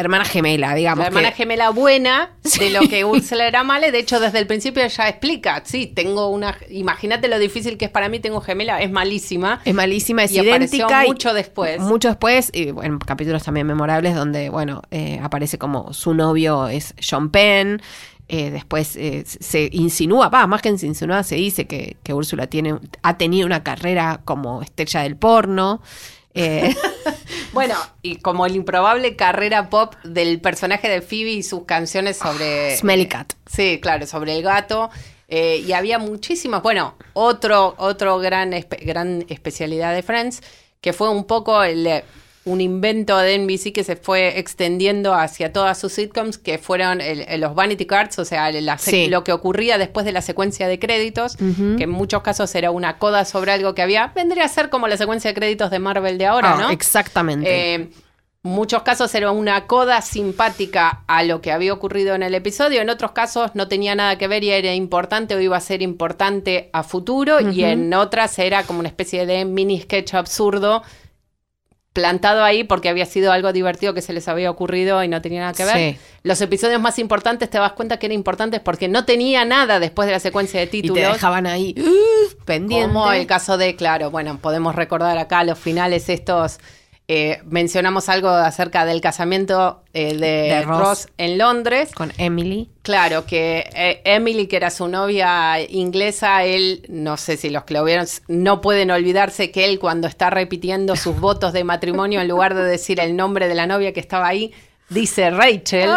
hermana gemela, digamos. La hermana que- gemela buena de lo que (laughs) Úrsula era mala, de hecho desde el principio ella explica, sí, tengo una, imagínate lo difícil que es para mí, tengo gemela, es malísima. Es malísima, es Y apareció idéntica. y- mucho después. Mucho después, y bueno, capítulos también memorables donde, bueno, eh, aparece como su novio es Sean Penn. eh, después eh, se insinúa, va, más que se insinúa, se dice que, que Úrsula tiene, ha tenido una carrera como estrella del porno. Eh, (laughs) Bueno, y como el improbable carrera pop del personaje de Phoebe y sus canciones sobre... Smelly Cat. Sí, claro, sobre el gato. Eh, y había muchísimas, bueno, otro, otro gran, espe- gran especialidad de Friends, que fue un poco el, eh, un invento de NBC que se fue extendiendo hacia todas sus sitcoms, que fueron el- el- los Vanity Cards, o sea, la se- Sí. lo que ocurría después de la secuencia de créditos, que en muchos casos era una coda sobre algo que había, vendría a ser como la secuencia de créditos de Marvel de ahora, ah, ¿no? Exactamente. Eh, muchos casos era una coda simpática a lo que había ocurrido en el episodio, en otros casos no tenía nada que ver y era importante o iba a ser importante a futuro, y en otras era como una especie de mini sketch absurdo plantado ahí porque había sido algo divertido que se les había ocurrido y no tenía nada que ver. Sí. Los episodios más importantes te das cuenta que eran importantes porque no tenía nada después de la secuencia de y te títulos. dejaban ahí uh, pendiente. Como el caso de, claro, bueno, podemos recordar acá los finales estos. eh, mencionamos algo acerca del casamiento eh, de, De Ross. Ross. en Londres. Con Emily. Claro, que eh, Emily, que era su novia inglesa, él, no sé si los que lo vieron, no pueden olvidarse que él cuando está repitiendo sus votos de matrimonio, en lugar de decir el nombre de la novia que estaba ahí, dice Rachel.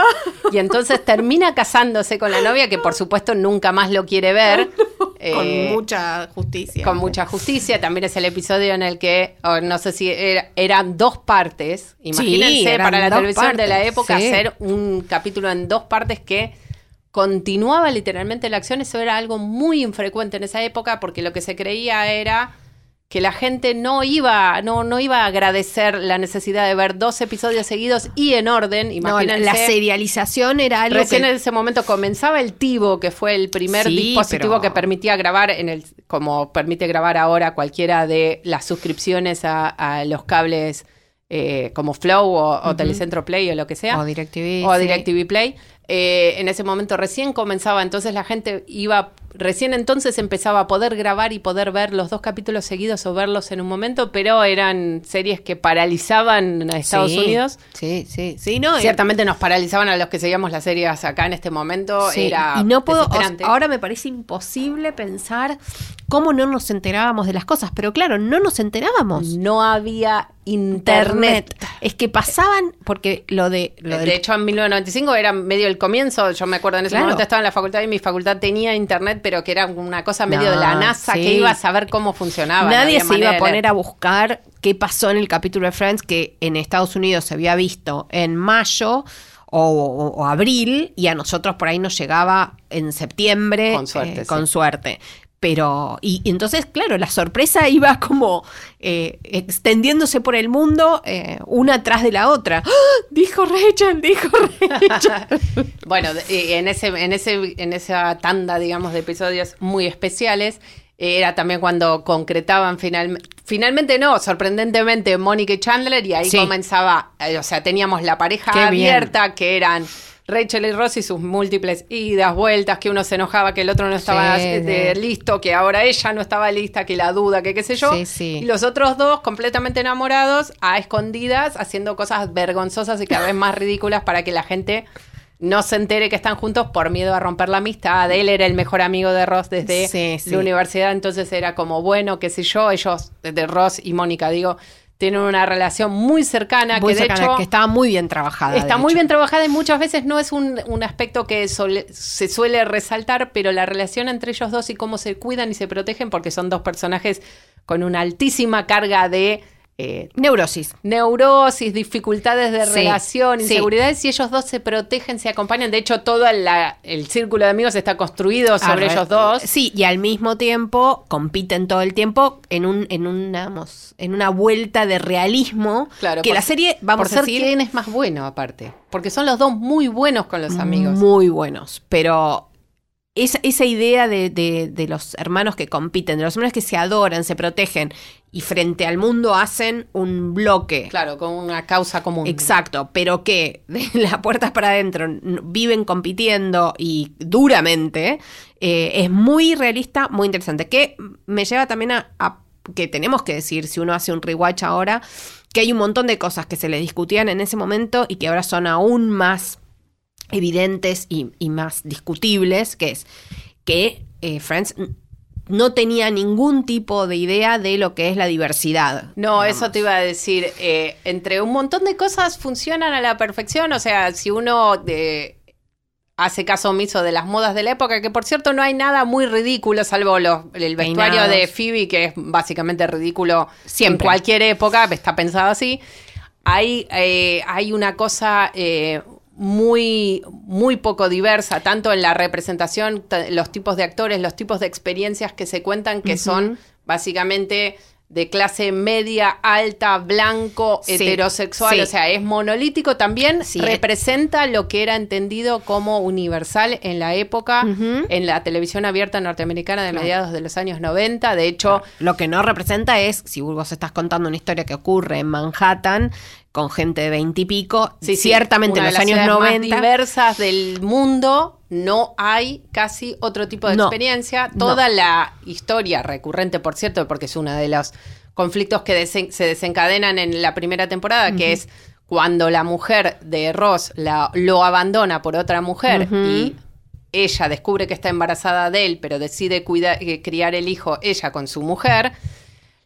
Y entonces termina casándose con la novia, que por supuesto nunca más lo quiere ver. (laughs) Eh, con mucha justicia. con mucha justicia. También es el episodio en el que, oh, no sé si era- eran dos partes. Imagínense para la televisión de la época sí. hacer un capítulo en dos partes que continuaba literalmente la acción. Eso era algo muy infrecuente en esa época porque lo que se creía era que la gente no iba, no, no iba a agradecer la necesidad de ver dos episodios seguidos y en orden. No, Imagínense. la serialización era algo Recién que- en ese momento comenzaba el Tivo, que fue el primer Sí, dispositivo pero- que permitía grabar en el, como permite grabar ahora cualquiera de las suscripciones a, a los cables eh, como Flow o, o Telecentro Play o lo que sea. O DirecTV, O sí. DirecTV Play. Eh, en ese momento recién comenzaba, entonces la gente iba, recién entonces empezaba a poder grabar y poder ver los dos capítulos seguidos o verlos en un momento, pero eran series que paralizaban a Estados Sí, Unidos. Sí, sí, sí, no. Ciertamente nos paralizaban a los que seguíamos las series acá en este momento. Sí, Era y no puedo, o- ahora me parece imposible pensar cómo no nos enterábamos de las cosas, pero claro, no nos enterábamos. no había internet. Es que pasaban, porque lo de... Lo de del- hecho, en 1995 era medio el comienzo. Yo me acuerdo en ese Claro. momento estaba en la facultad y mi facultad tenía internet, pero que era una cosa medio de la NASA sí. que iba a saber cómo funcionaba. Nadie se iba a poner a buscar qué pasó en el capítulo de Friends que en Estados Unidos se había visto en mayo o, o- o abril y a nosotros por ahí nos llegaba en septiembre. Con suerte, eh, sí. Con suerte. Pero, y, y entonces, claro, la sorpresa iba como eh, extendiéndose por el mundo eh, una tras de la otra. ¡Ah! Dijo Rachel, dijo Rachel. (laughs) Bueno, en ese, en ese, en esa tanda, digamos, de episodios muy especiales, eh, era también cuando concretaban finalmente, finalmente no, sorprendentemente, Mónica y Chandler, y ahí Sí. comenzaba, eh, o sea, teníamos la pareja Qué bien. abierta, que eran Rachel y Ross y sus múltiples idas, vueltas, que uno se enojaba, que el otro no estaba Sí, eh, listo, que ahora ella no estaba lista, que la duda, que qué sé yo. Sí, sí. Y los otros dos completamente enamorados, a escondidas, haciendo cosas vergonzosas y cada vez más ridículas para que la gente no se entere que están juntos por miedo a romper la amistad. Él era el mejor amigo de Ross desde Sí, sí. la universidad, entonces era como, bueno, qué sé yo, ellos, de Ross y Mónica, digo, tienen una relación muy cercana, Muy que de cercana, hecho... que estaba muy bien trabajada. de Está muy hecho. bien trabajada y muchas veces no es un, un aspecto que sole- se suele resaltar, pero la relación entre ellos dos y cómo se cuidan y se protegen, porque son dos personajes con una altísima carga de eh, Neurosis. neurosis, dificultades de Sí, relación, sí. inseguridades, y ellos dos se protegen, se acompañan. De hecho, todo la- el círculo de amigos está construido sobre Arre- ellos dos. Sí, y al mismo tiempo compiten todo el tiempo en un en una vamos, en una vuelta de realismo Claro, que por- la serie vamos a decir quién es más bueno aparte, porque son los dos muy buenos con los amigos. muy buenos, pero esa, esa idea de, de- de los hermanos que compiten, de los hermanos que se adoran, se protegen y frente al mundo hacen un bloque. Claro, con una causa común. Exacto, pero que de (laughs) las puertas para adentro viven compitiendo y duramente, eh, es muy realista, muy interesante. Que me lleva también a, a que tenemos que decir, si uno hace un rewatch ahora, que hay un montón de cosas que se le discutían en ese momento y que ahora son aún más evidentes y, y más discutibles, que es que eh, Friends no tenía ningún tipo de idea de lo que es la diversidad. No, digamos. eso te iba a decir. eh, entre un montón de cosas funcionan a la perfección. O sea, si uno eh, hace caso omiso de las modas de la época, que por cierto no hay nada muy ridículo, salvo los- el vestuario Peinados. de Phoebe, que es básicamente ridículo Siempre. en cualquier época, está pensado así. Hay, eh, hay una cosa eh, muy, muy poco diversa, tanto en la representación, los tipos de actores, los tipos de experiencias que se cuentan, que son básicamente de clase media, alta, blanco, Sí, heterosexual, sí. o sea, es monolítico, también Sí, representa lo que era entendido como universal en la época, en la televisión abierta norteamericana de Claro. mediados de los años 90, de hecho... Lo que no representa es, si vos estás contando una historia que ocurre en Manhattan con gente de veintipico, Sí, sí, ciertamente en los de años ciudades más 90. diversas del mundo no hay casi otro tipo de No. experiencia. No. Toda la historia recurrente, por cierto, porque es uno de los conflictos que desen- se desencadenan en la primera temporada, que es cuando la mujer de Ross la- lo abandona por otra mujer y ella descubre que está embarazada de él, pero decide cuidar, eh, criar el hijo ella con su mujer.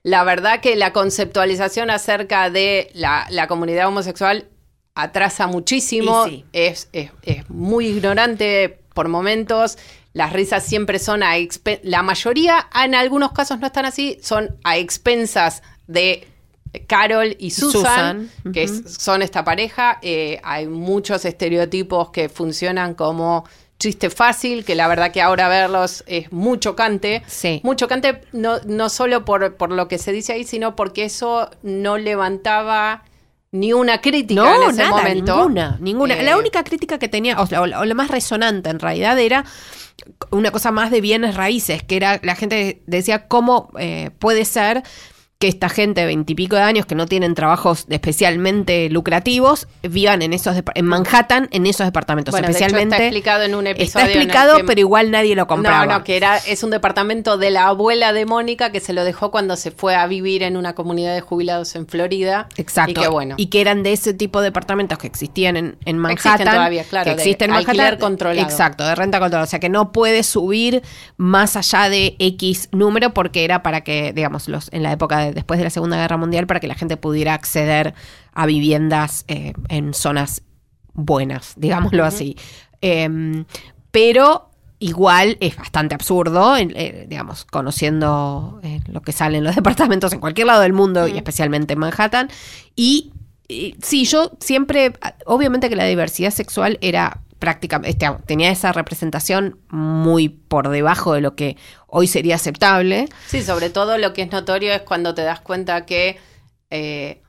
La verdad que la conceptualización acerca de la, la comunidad homosexual atrasa muchísimo, sí. es, es- es muy ignorante por momentos, las risas siempre son a la mayoría en algunos casos no están así, son a expensas de Carol y Susan, Susan, que son esta pareja, eh, hay muchos estereotipos que funcionan como chiste fácil, que la verdad que ahora verlos es muy chocante. Sí. Muy chocante no, no solo por, por lo que se dice ahí, sino porque eso no levantaba ni una crítica No, en ese nada, momento. ninguna, ninguna. Eh, La única crítica que tenía, o, la, o la- o la más resonante en realidad era una cosa más de bienes raíces, que era la gente decía cómo eh, puede ser que esta gente de veintipico de años que no tienen trabajos especialmente lucrativos vivan en esos en Manhattan en esos departamentos Bueno, de hecho, especialmente está explicado en un episodio. está en explicado que- pero igual nadie lo compraba No, no, que era, es un departamento de la abuela de Mónica que se lo dejó cuando se fue a vivir en una comunidad de jubilados en Florida. Exacto. Y que bueno. Y que eran de ese tipo de departamentos que existían en, en Manhattan. Existen todavía, claro, Que de existen en alquiler Manhattan. controlado. Exacto, de renta controlada. O sea que no puede subir más allá de X número porque era para que, digamos, los en la época de- después de la Segunda Guerra Mundial, para que la gente pudiera acceder a viviendas eh, en zonas buenas, (laughs) digámoslo así. Em, pero igual es bastante absurdo, eh, digamos, conociendo eh, lo que sale en los (laughs) departamentos en cualquier lado del mundo y especialmente en Manhattan. Y, y sí, yo siempre, obviamente que la diversidad sexual era prácticamente, tenía esa representación muy por debajo de lo que hoy sería aceptable. Sí, sobre todo lo que es notorio es cuando te das cuenta que eh,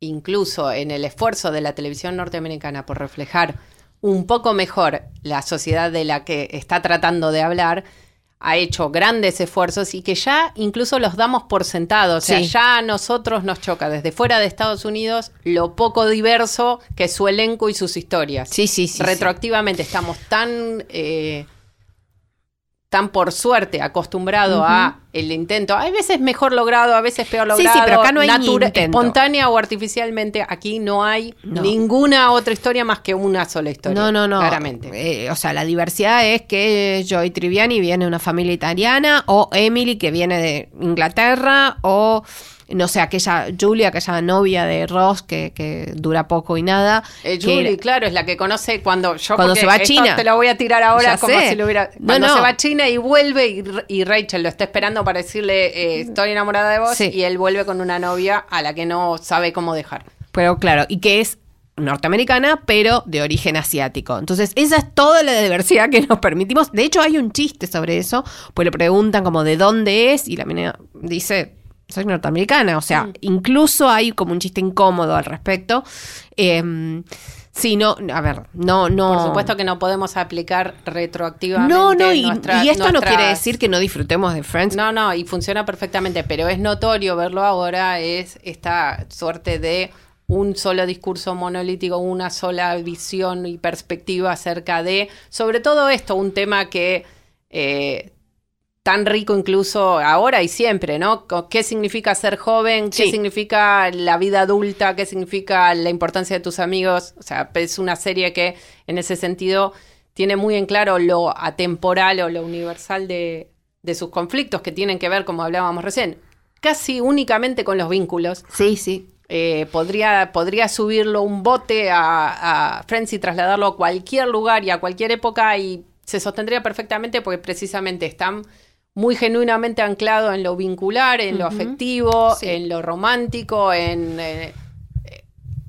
incluso en el esfuerzo de la televisión norteamericana por reflejar un poco mejor la sociedad de la que está tratando de hablar, ha hecho grandes esfuerzos y que ya incluso los damos por sentados. O sea, Sí. ya a nosotros nos choca desde fuera de Estados Unidos lo poco diverso que es su elenco y sus historias. Sí, sí, sí. sí. retroactivamente estamos tan eh, tan por suerte acostumbrado a el intento. A veces mejor logrado a veces peor Sí, sí, logrado. pero acá no hay natura- espontánea o artificialmente aquí no hay No. ninguna otra historia más que una sola historia No, no, no. claramente. Eh, o sea, la diversidad es que Joy Triviani viene de una familia italiana, o Emily que viene de Inglaterra, o no sé, aquella Julia, aquella novia de Ross que, que dura poco y nada. Eh, que- Julie, claro, es la que conoce cuando yo Cuando se va a China. Te lo voy a tirar ahora Ya como sé. si lo hubiera. No, Cuando no. se va a China y vuelve y, y Rachel lo está esperando para decirle eh, estoy enamorada de vos Sí. y él vuelve con una novia a la que no sabe cómo dejar. Pero claro, y que es norteamericana, pero de origen asiático. Entonces, esa es toda la diversidad que nos permitimos. De hecho, hay un chiste sobre eso, pues le preguntan como de dónde es, y la mina dice, soy norteamericana. O sea, Mm. incluso hay como un chiste incómodo al respecto. Eh, sí, no, a ver, no, no. Por supuesto que no podemos aplicar retroactivamente. No, no, y, nuestra- y esto no quiere decir que no disfrutemos de Friends. No, no, y funciona perfectamente, pero es notorio verlo ahora, es esta suerte de un solo discurso monolítico, una sola visión y perspectiva acerca de, sobre todo esto, un tema que eh, tan rico incluso ahora y siempre, ¿no? ¿Qué significa ser joven? ¿Qué Sí. significa la vida adulta? ¿Qué significa la importancia de tus amigos? O sea, es una serie que en ese sentido tiene muy en claro lo atemporal o lo universal de, de sus conflictos que tienen que ver, como hablábamos recién, casi únicamente con los vínculos. Sí, sí. Eh, podría, podría subirlo un bote a, a Friends y trasladarlo a cualquier lugar y a cualquier época y se sostendría perfectamente porque precisamente están muy genuinamente anclados en lo vincular, en lo afectivo, Sí. en lo romántico, en, eh,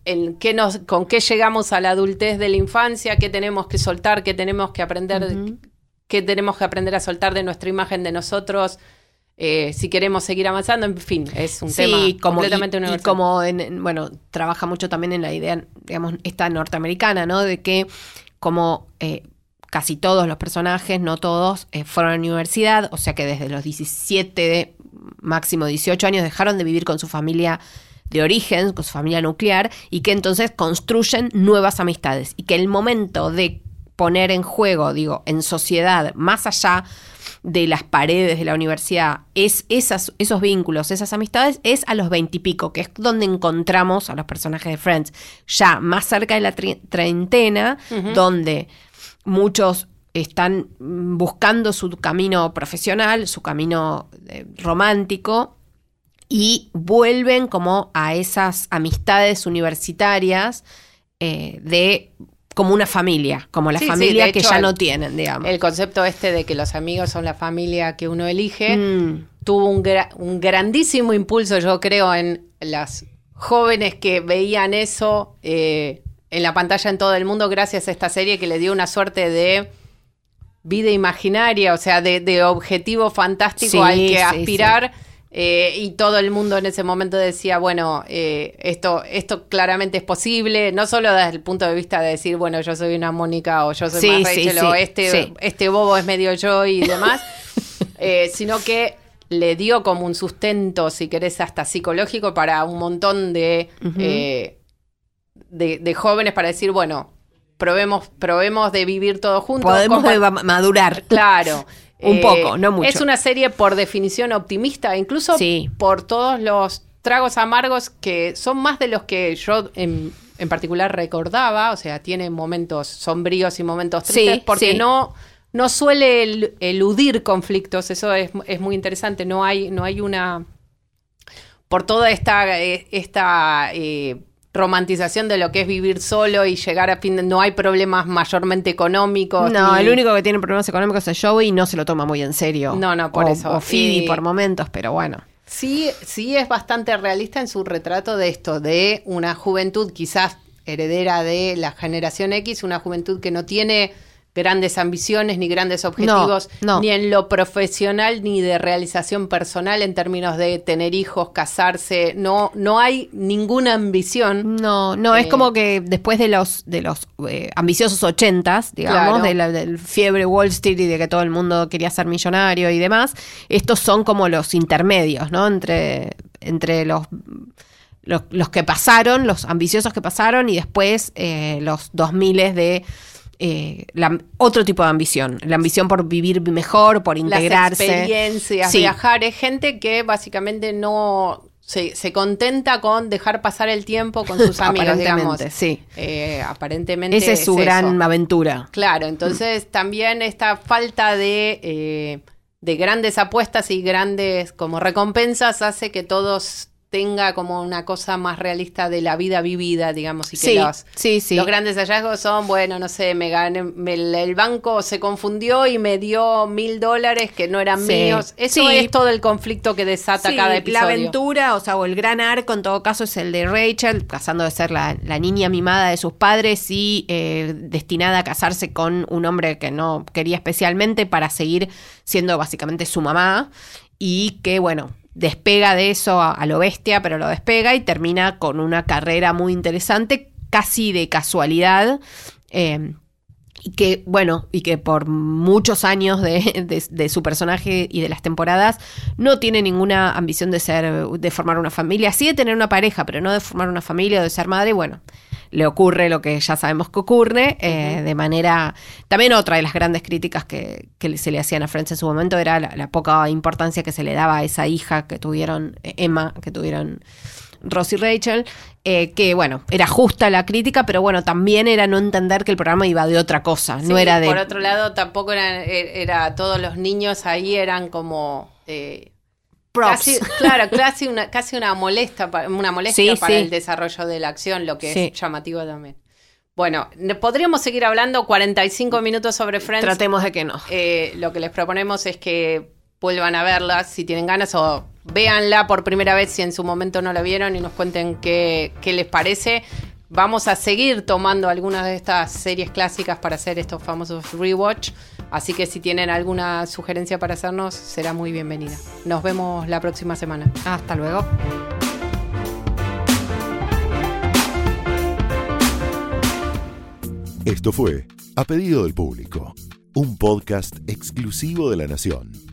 en qué nos, con qué llegamos a la adultez de la infancia, qué tenemos que soltar, qué tenemos que aprender, qué tenemos que aprender a soltar de nuestra imagen de nosotros. eh, si queremos seguir avanzando, en fin, es un tema como, completamente y, y universal. como, en- en- bueno, trabaja mucho también en la idea, digamos, esta norteamericana, ¿no? De que como eh, casi todos los personajes, no todos, eh, fueron a la universidad, o sea que desde los 17, máximo 18 años, dejaron de vivir con su familia de origen, con su familia nuclear, y que entonces construyen nuevas amistades. Y que el momento de poner en juego, digo, en sociedad, más allá de las paredes de la universidad, es esas, esos vínculos, esas amistades, es a los veintipico, que es donde encontramos a los personajes de Friends, ya más cerca de la treintena, donde muchos están mm, buscando su camino profesional, su camino eh, romántico, y vuelven como a esas amistades universitarias eh, de como una familia, como la Sí, familia que hecho, ya no tienen, digamos. El concepto este de que los amigos son la familia que uno elige Mm, tuvo un, gra- un grandísimo impulso, yo creo, en las jóvenes que veían eso eh, en la pantalla en todo el mundo gracias a esta serie que le dio una suerte de vida imaginaria, o sea, de, de objetivo fantástico Sí, al que sí, aspirar. eh, y todo el mundo en ese momento decía, bueno, eh, esto, esto claramente es posible, no solo desde el punto de vista de decir, bueno, yo soy una Mónica o yo soy más Rachel o este, este bobo es medio yo y demás, (laughs) eh, sino que le dio como un sustento, si querés, hasta psicológico para un montón de, de, de jóvenes para decir, bueno, probemos, probemos de vivir todos juntos. Podemos madurar. Claro. (laughs) Un Eh, poco, no mucho. Es una serie por definición optimista, incluso Sí. por todos los tragos amargos que son más de los que yo en, en particular recordaba. O sea, tiene momentos sombríos y momentos Sí, tristes porque sí. no, no suele el- eludir conflictos. Eso es, es muy interesante. No hay, no hay una. Por toda esta, eh, esta eh, romantización de lo que es vivir solo y llegar a fin de. No hay problemas mayormente económicos. No, ni- el único que tiene problemas económicos es Joey y no se lo toma muy en serio. No, no, por O- eso. O Phoebe Y- por momentos, pero bueno. Sí, sí es bastante realista en su retrato de esto, de una juventud quizás heredera de la generación X, una juventud que no tiene grandes ambiciones ni grandes objetivos, no. ni en lo profesional ni de realización personal en términos de tener hijos, casarse, no, no hay ninguna ambición. No, no, es Eh, como que después de los de los eh, ambiciosos ochentas, digamos, Claro. de la, del fiebre Wall Street y de que todo el mundo quería ser millonario y demás, estos son como los intermedios, ¿no? Entre, entre los, los, los que pasaron, los ambiciosos que pasaron y después eh, los 2000 de eh, la- otro tipo de ambición, la ambición por vivir mejor, por integrarse. Las experiencias, Sí. viajar, es gente que básicamente no se, se contenta con dejar pasar el tiempo con sus (laughs) amigos, digamos. Aparentemente, sí. Eh, aparentemente Esa es su gran aventura. Claro, entonces también esta falta de, eh, de grandes apuestas y grandes como recompensas hace que todos tenga como una cosa más realista de la vida vivida, digamos, y que Sí, los, sí, sí. los grandes hallazgos son, bueno, no sé, me gané, me- el banco se confundió y me dio mil dólares que no eran Sí. míos. Eso es todo el conflicto que desata cada episodio. La aventura, o sea, o el gran arco en todo caso es el de Rachel, pasando de ser la, la niña mimada de sus padres y eh, destinada a casarse con un hombre que no quería especialmente para seguir siendo básicamente su mamá y que, bueno, despega de eso a, lo bestia, pero lo despega y termina con una carrera muy interesante, casi de casualidad. eh, y que, bueno, y que por muchos años de, de- de su personaje y de las temporadas no tiene ninguna ambición de ser, de formar una familia. Sí de tener una pareja, pero no de formar una familia o de ser madre. Bueno, le ocurre lo que ya sabemos que ocurre, eh, de manera... También otra de las grandes críticas que, que se le hacían a Friends en su momento era la, la poca importancia que se le daba a esa hija que tuvieron, Emma, que tuvieron Ross y Rachel, eh, que bueno, era justa la crítica, pero bueno, también era no entender que el programa iba de otra cosa, no era de... Por otro lado, tampoco eran, e- era, todos los niños ahí eran como... eh, props. Casi, claro, casi una, casi una molesta, una molestia Sí, para sí. el desarrollo de la acción, lo que es llamativo también. Bueno, podríamos seguir hablando 45 minutos sobre Friends. Tratemos de que no. Eh, lo que les proponemos es que vuelvan a verla si tienen ganas o véanla por primera vez si en su momento no la vieron y nos cuenten qué, qué les parece. Vamos a seguir tomando algunas de estas series clásicas para hacer estos famosos rewatch. Así que si tienen alguna sugerencia para hacernos, será muy bienvenida. Nos vemos la próxima semana. Hasta luego. Esto fue A Pedido del Público, un podcast exclusivo de La Nación.